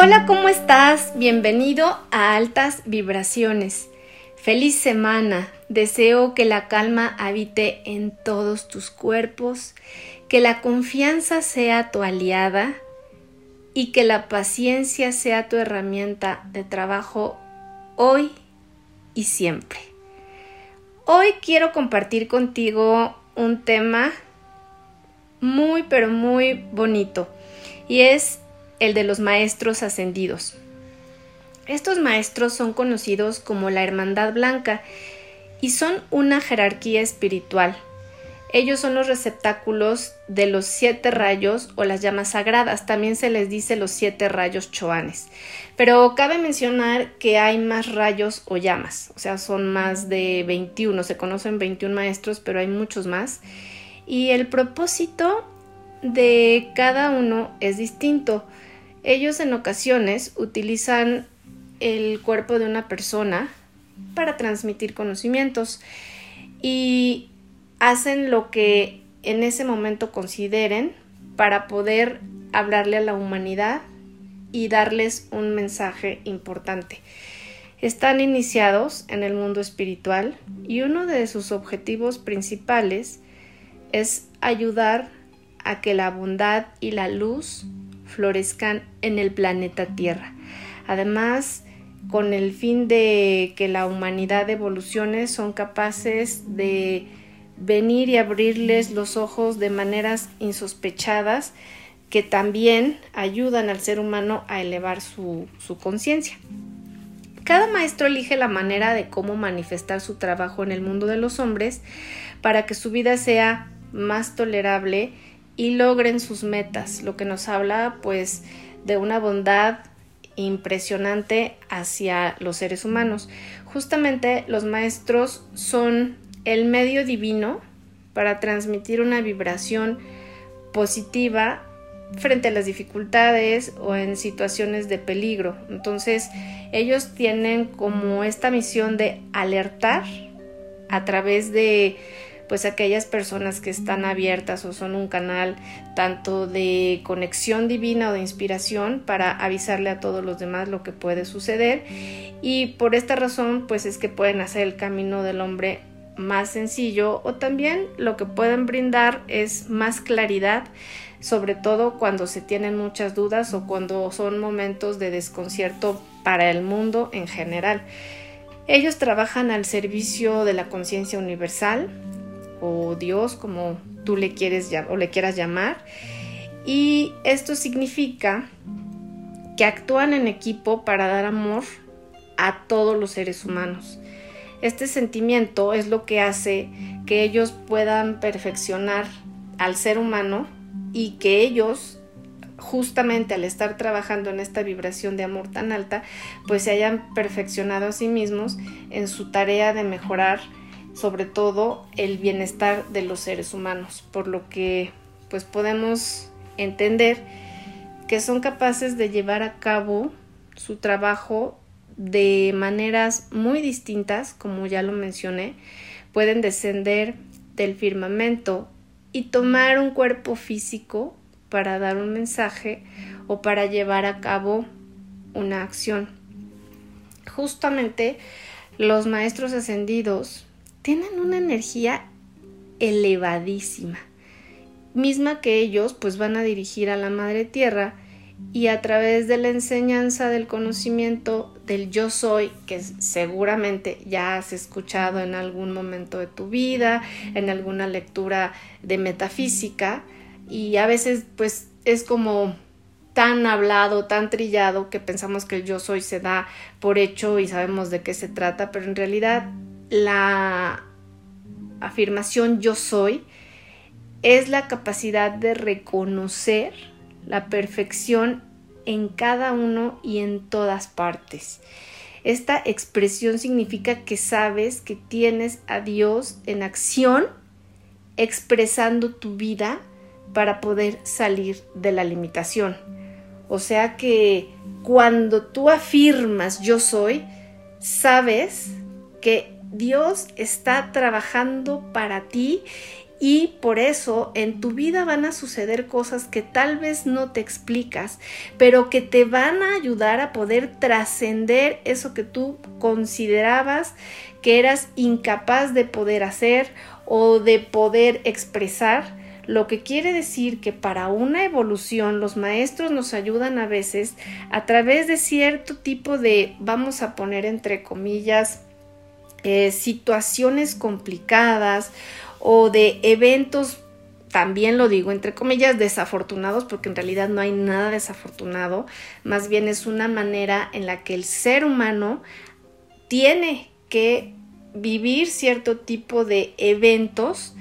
Hola, ¿cómo estás? Bienvenido a Altas Vibraciones. Feliz semana. Deseo que la calma habite en todos tus cuerpos, que la confianza sea tu aliada y que la paciencia sea tu herramienta de trabajo hoy y siempre. Hoy quiero compartir contigo un tema muy pero muy bonito y es el de los maestros ascendidos. Estos maestros son conocidos como la Hermandad Blanca y son una jerarquía espiritual. Ellos son los receptáculos de los siete rayos o las llamas sagradas. También se les dice los siete rayos choanes. Pero cabe mencionar que hay más rayos o llamas. O sea, son más de 21. Se conocen 21 maestros, pero hay muchos más. Y el propósito de cada uno es distinto. Ellos en ocasiones utilizan el cuerpo de una persona para transmitir conocimientos y hacen lo que en ese momento consideren para poder hablarle a la humanidad y darles un mensaje importante. Están iniciados en el mundo espiritual y uno de sus objetivos principales es ayudar a que la bondad y la luz florezcan en el planeta Tierra. Además, con el fin de que la humanidad evolucione, son capaces de venir y abrirles los ojos de maneras insospechadas que también ayudan al ser humano a elevar su, su conciencia. Cada maestro elige la manera de cómo manifestar su trabajo en el mundo de los hombres para que su vida sea más tolerable y logren sus metas, lo que nos habla pues de una bondad impresionante hacia los seres humanos. Justamente los maestros son el medio divino para transmitir una vibración positiva frente a las dificultades o en situaciones de peligro. Entonces, ellos tienen como esta misión de alertar a través de pues aquellas personas que están abiertas o son un canal tanto de conexión divina o de inspiración para avisarle a todos los demás lo que puede suceder y por esta razón pues es que pueden hacer el camino del hombre más sencillo o también lo que pueden brindar es más claridad sobre todo cuando se tienen muchas dudas o cuando son momentos de desconcierto para el mundo en general. Ellos trabajan al servicio de la conciencia universal, o Dios, como tú le quieres o le quieras llamar. Y esto significa que actúan en equipo para dar amor a todos los seres humanos. Este sentimiento es lo que hace que ellos puedan perfeccionar al ser humano y que ellos justamente al estar trabajando en esta vibración de amor tan alta, pues se hayan perfeccionado a sí mismos en su tarea de mejorar sobre todo el bienestar de los seres humanos, por lo que pues podemos entender que son capaces de llevar a cabo su trabajo de maneras muy distintas, como ya lo mencioné, pueden descender del firmamento y tomar un cuerpo físico para dar un mensaje o para llevar a cabo una acción. Justamente los maestros ascendidos tienen una energía elevadísima, misma que ellos pues van a dirigir a la Madre Tierra y a través de la enseñanza del conocimiento del yo soy, que seguramente ya has escuchado en algún momento de tu vida, en alguna lectura de metafísica, y a veces pues es como tan hablado, tan trillado que pensamos que el yo soy se da por hecho y sabemos de qué se trata, pero en realidad la afirmación yo soy es la capacidad de reconocer la perfección en cada uno y en todas partes. Esta expresión significa que sabes que tienes a Dios en acción expresando tu vida para poder salir de la limitación. O sea que cuando tú afirmas yo soy, sabes que Dios está trabajando para ti y por eso en tu vida van a suceder cosas que tal vez no te explicas, pero que te van a ayudar a poder trascender eso que tú considerabas que eras incapaz de poder hacer o de poder expresar. Lo que quiere decir que para una evolución los maestros nos ayudan a veces a través de cierto tipo de, vamos a poner entre comillas, eh, situaciones complicadas o de eventos, también lo digo entre comillas, desafortunados, porque en realidad no hay nada desafortunado, más bien es una manera en la que el ser humano tiene que vivir cierto tipo de eventos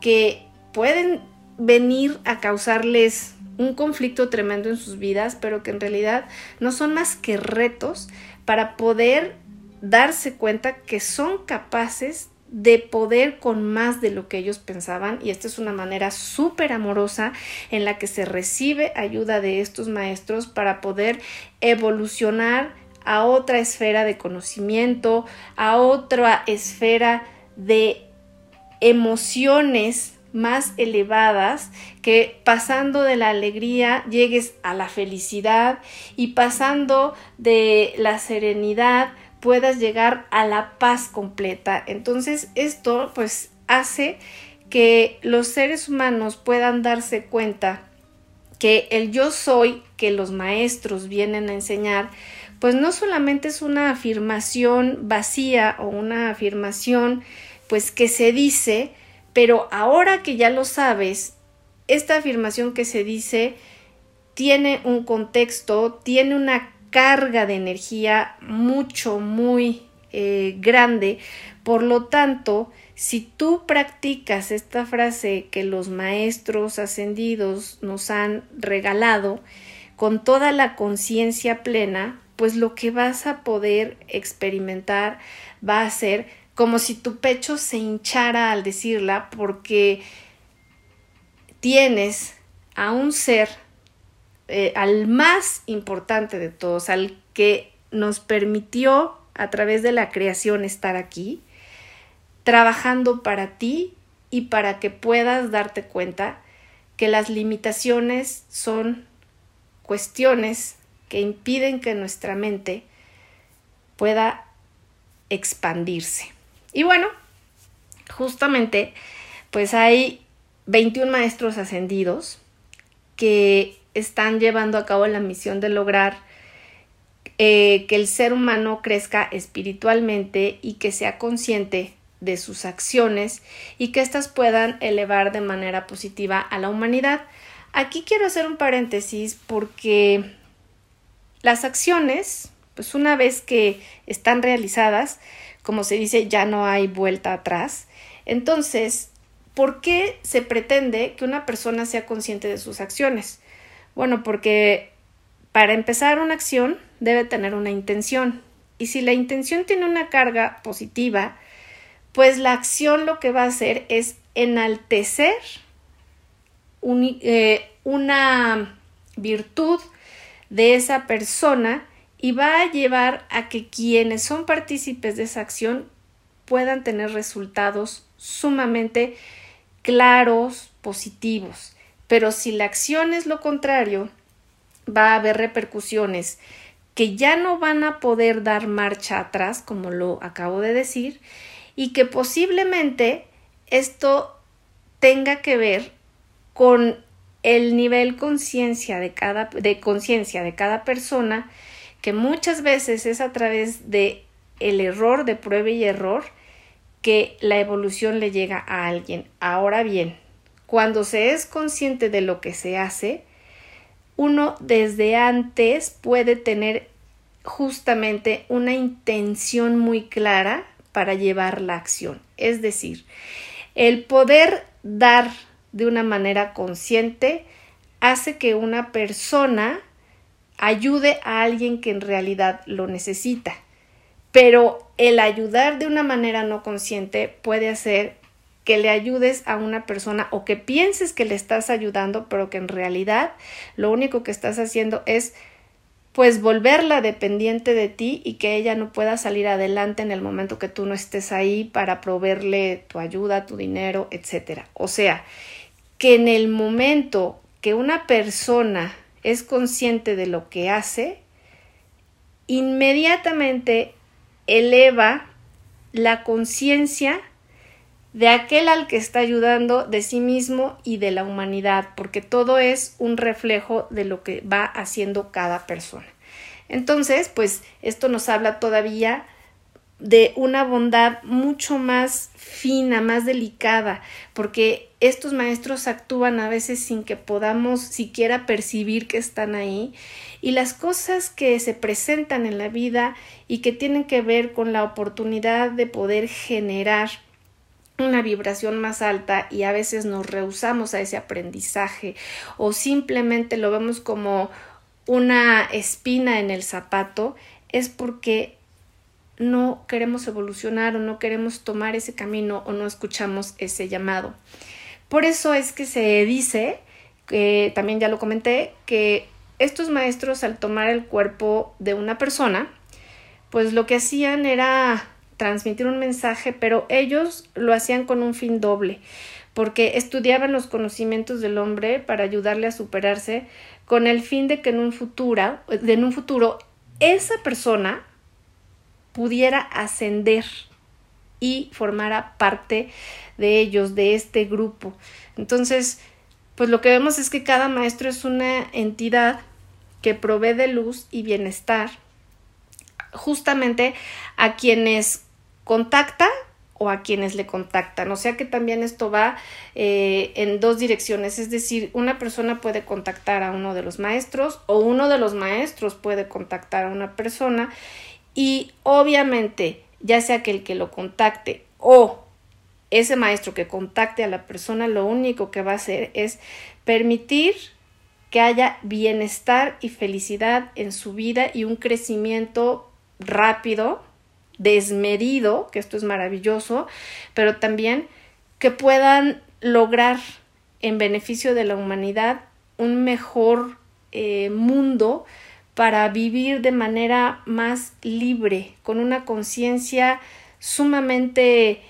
que pueden venir a causarles un conflicto tremendo en sus vidas, pero que en realidad no son más que retos para poder darse cuenta que son capaces de poder con más de lo que ellos pensaban y esta es una manera súper amorosa en la que se recibe ayuda de estos maestros para poder evolucionar a otra esfera de conocimiento, a otra esfera de emociones más elevadas, que pasando de la alegría llegues a la felicidad y pasando de la serenidad puedas llegar a la paz completa. Entonces esto pues hace que los seres humanos puedan darse cuenta que el yo soy que los maestros vienen a enseñar, pues no solamente es una afirmación vacía o una afirmación pues que se dice, pero ahora que ya lo sabes, esta afirmación que se dice tiene un contexto, tiene una carga de energía mucho, muy eh, grande. Por lo tanto, si tú practicas esta frase que los maestros ascendidos nos han regalado con toda la conciencia plena, pues lo que vas a poder experimentar va a ser como si tu pecho se hinchara al decirla porque tienes a un ser eh, al más importante de todos, al que nos permitió a través de la creación estar aquí, trabajando para ti y para que puedas darte cuenta que las limitaciones son cuestiones que impiden que nuestra mente pueda expandirse. Y bueno, justamente, pues hay 21 maestros ascendidos que están llevando a cabo la misión de lograr eh, que el ser humano crezca espiritualmente y que sea consciente de sus acciones y que éstas puedan elevar de manera positiva a la humanidad. Aquí quiero hacer un paréntesis porque las acciones, pues una vez que están realizadas, como se dice, ya no hay vuelta atrás. Entonces, ¿por qué se pretende que una persona sea consciente de sus acciones? Bueno, porque para empezar una acción debe tener una intención. Y si la intención tiene una carga positiva, pues la acción lo que va a hacer es enaltecer eh, una virtud de esa persona y va a llevar a que quienes son partícipes de esa acción puedan tener resultados sumamente claros, positivos. Pero si la acción es lo contrario, va a haber repercusiones que ya no van a poder dar marcha atrás, como lo acabo de decir, y que posiblemente esto tenga que ver con el nivel conciencia de cada de conciencia de cada persona que muchas veces es a través de el error de prueba y error que la evolución le llega a alguien. Ahora bien, cuando se es consciente de lo que se hace, uno desde antes puede tener justamente una intención muy clara para llevar la acción. Es decir, el poder dar de una manera consciente hace que una persona ayude a alguien que en realidad lo necesita. Pero el ayudar de una manera no consciente puede hacer que le ayudes a una persona o que pienses que le estás ayudando, pero que en realidad lo único que estás haciendo es pues volverla dependiente de ti y que ella no pueda salir adelante en el momento que tú no estés ahí para proveerle tu ayuda, tu dinero, etc. O sea, que en el momento que una persona es consciente de lo que hace, inmediatamente eleva la conciencia de aquel al que está ayudando, de sí mismo y de la humanidad, porque todo es un reflejo de lo que va haciendo cada persona. Entonces, pues esto nos habla todavía de una bondad mucho más fina, más delicada, porque estos maestros actúan a veces sin que podamos siquiera percibir que están ahí y las cosas que se presentan en la vida y que tienen que ver con la oportunidad de poder generar una vibración más alta y a veces nos rehusamos a ese aprendizaje o simplemente lo vemos como una espina en el zapato, es porque no queremos evolucionar o no queremos tomar ese camino o no escuchamos ese llamado. Por eso es que se dice, que también ya lo comenté, que estos maestros al tomar el cuerpo de una persona, pues lo que hacían era transmitir un mensaje, pero ellos lo hacían con un fin doble, porque estudiaban los conocimientos del hombre para ayudarle a superarse, con el fin de que en un futuro, en un futuro esa persona pudiera ascender y formara parte de ellos, de este grupo. Entonces, pues lo que vemos es que cada maestro es una entidad que provee de luz y bienestar justamente a quienes contacta o a quienes le contactan. O sea que también esto va eh, en dos direcciones, es decir, una persona puede contactar a uno de los maestros o uno de los maestros puede contactar a una persona y obviamente ya sea que el que lo contacte o ese maestro que contacte a la persona lo único que va a hacer es permitir que haya bienestar y felicidad en su vida y un crecimiento rápido, desmedido, que esto es maravilloso, pero también que puedan lograr en beneficio de la humanidad un mejor eh, mundo para vivir de manera más libre, con una conciencia sumamente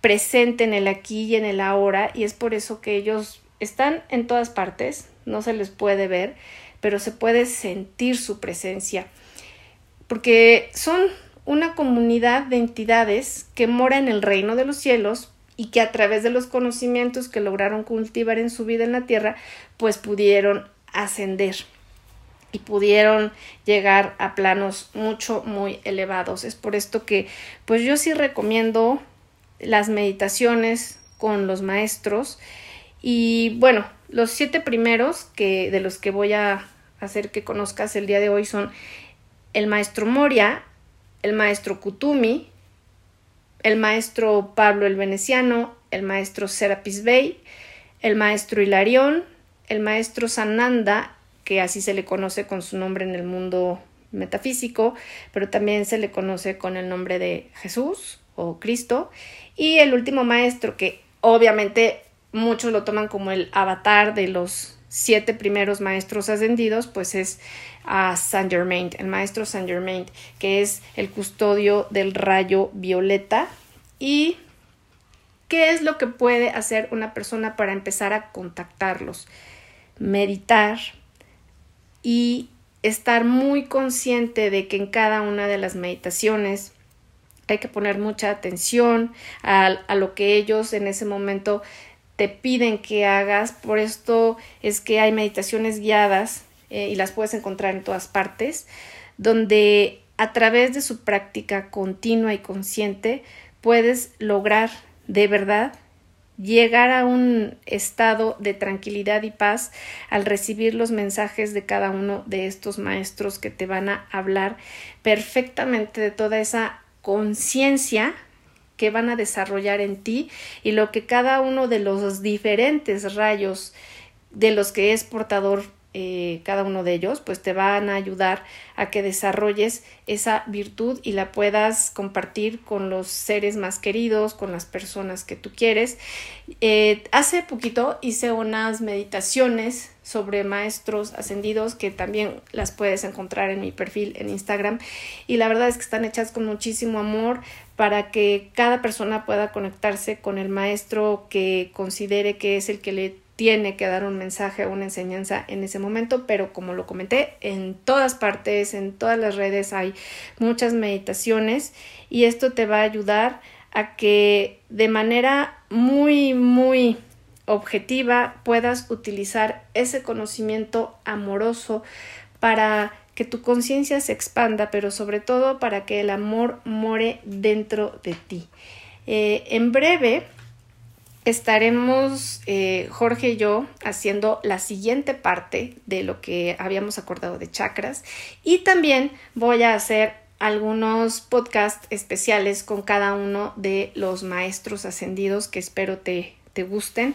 presente en el aquí y en el ahora, y es por eso que ellos están en todas partes, no se les puede ver, pero se puede sentir su presencia, porque son una comunidad de entidades que mora en el reino de los cielos y que a través de los conocimientos que lograron cultivar en su vida en la tierra, pues pudieron ascender y pudieron llegar a planos mucho muy elevados. Es por esto que pues yo sí recomiendo las meditaciones con los maestros y bueno, los siete primeros que de los que voy a hacer que conozcas el día de hoy son el maestro Moria, el maestro Kutumi, el maestro Pablo el Veneciano, el maestro Serapis Bey, el maestro Hilarión, el maestro Sananda que así se le conoce con su nombre en el mundo metafísico, pero también se le conoce con el nombre de Jesús o Cristo, y el último maestro que obviamente muchos lo toman como el avatar de los siete primeros maestros ascendidos, pues es a Saint Germain, el maestro Saint Germain, que es el custodio del rayo violeta. ¿Y qué es lo que puede hacer una persona para empezar a contactarlos? Meditar, y estar muy consciente de que en cada una de las meditaciones hay que poner mucha atención a, lo que ellos en ese momento te piden que hagas. Por esto es que hay meditaciones guiadas eh, y las puedes encontrar en todas partes, donde a través de su práctica continua y consciente puedes lograr de verdad llegar a un estado de tranquilidad y paz al recibir los mensajes de cada uno de estos maestros que te van a hablar perfectamente de toda esa conciencia que van a desarrollar en ti y lo que cada uno de los diferentes rayos de los que es portador eh, cada uno de ellos, pues te van a ayudar a que desarrolles esa virtud y la puedas compartir con los seres más queridos, con las personas que tú quieres. Eh, hace poquito hice unas meditaciones sobre maestros ascendidos que también las puedes encontrar en mi perfil en Instagram. Y la verdad es que están hechas con muchísimo amor para que cada persona pueda conectarse con el maestro que considere que es el que le tiene que dar un mensaje o una enseñanza en ese momento, pero como lo comenté, en todas partes, en todas las redes hay muchas meditaciones y esto te va a ayudar a que de manera muy, muy objetiva puedas utilizar ese conocimiento amoroso para que tu conciencia se expanda, pero sobre todo para que el amor more dentro de ti. Eh, en breve estaremos eh, Jorge y yo haciendo la siguiente parte de lo que habíamos acordado de chakras y también voy a hacer algunos podcasts especiales con cada uno de los maestros ascendidos que espero te, te gusten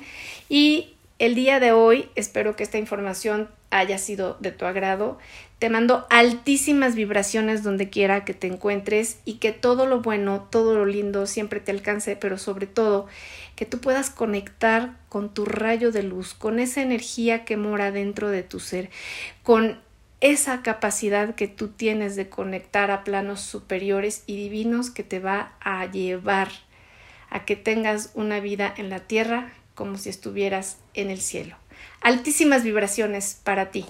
y el día de hoy espero que esta información haya sido de tu agrado. Te mando altísimas vibraciones donde quiera que te encuentres y que todo lo bueno, todo lo lindo siempre te alcance, pero sobre todo que tú puedas conectar con tu rayo de luz, con esa energía que mora dentro de tu ser, con esa capacidad que tú tienes de conectar a planos superiores y divinos que te va a llevar a que tengas una vida en la tierra como si estuvieras en el cielo. Altísimas vibraciones para ti.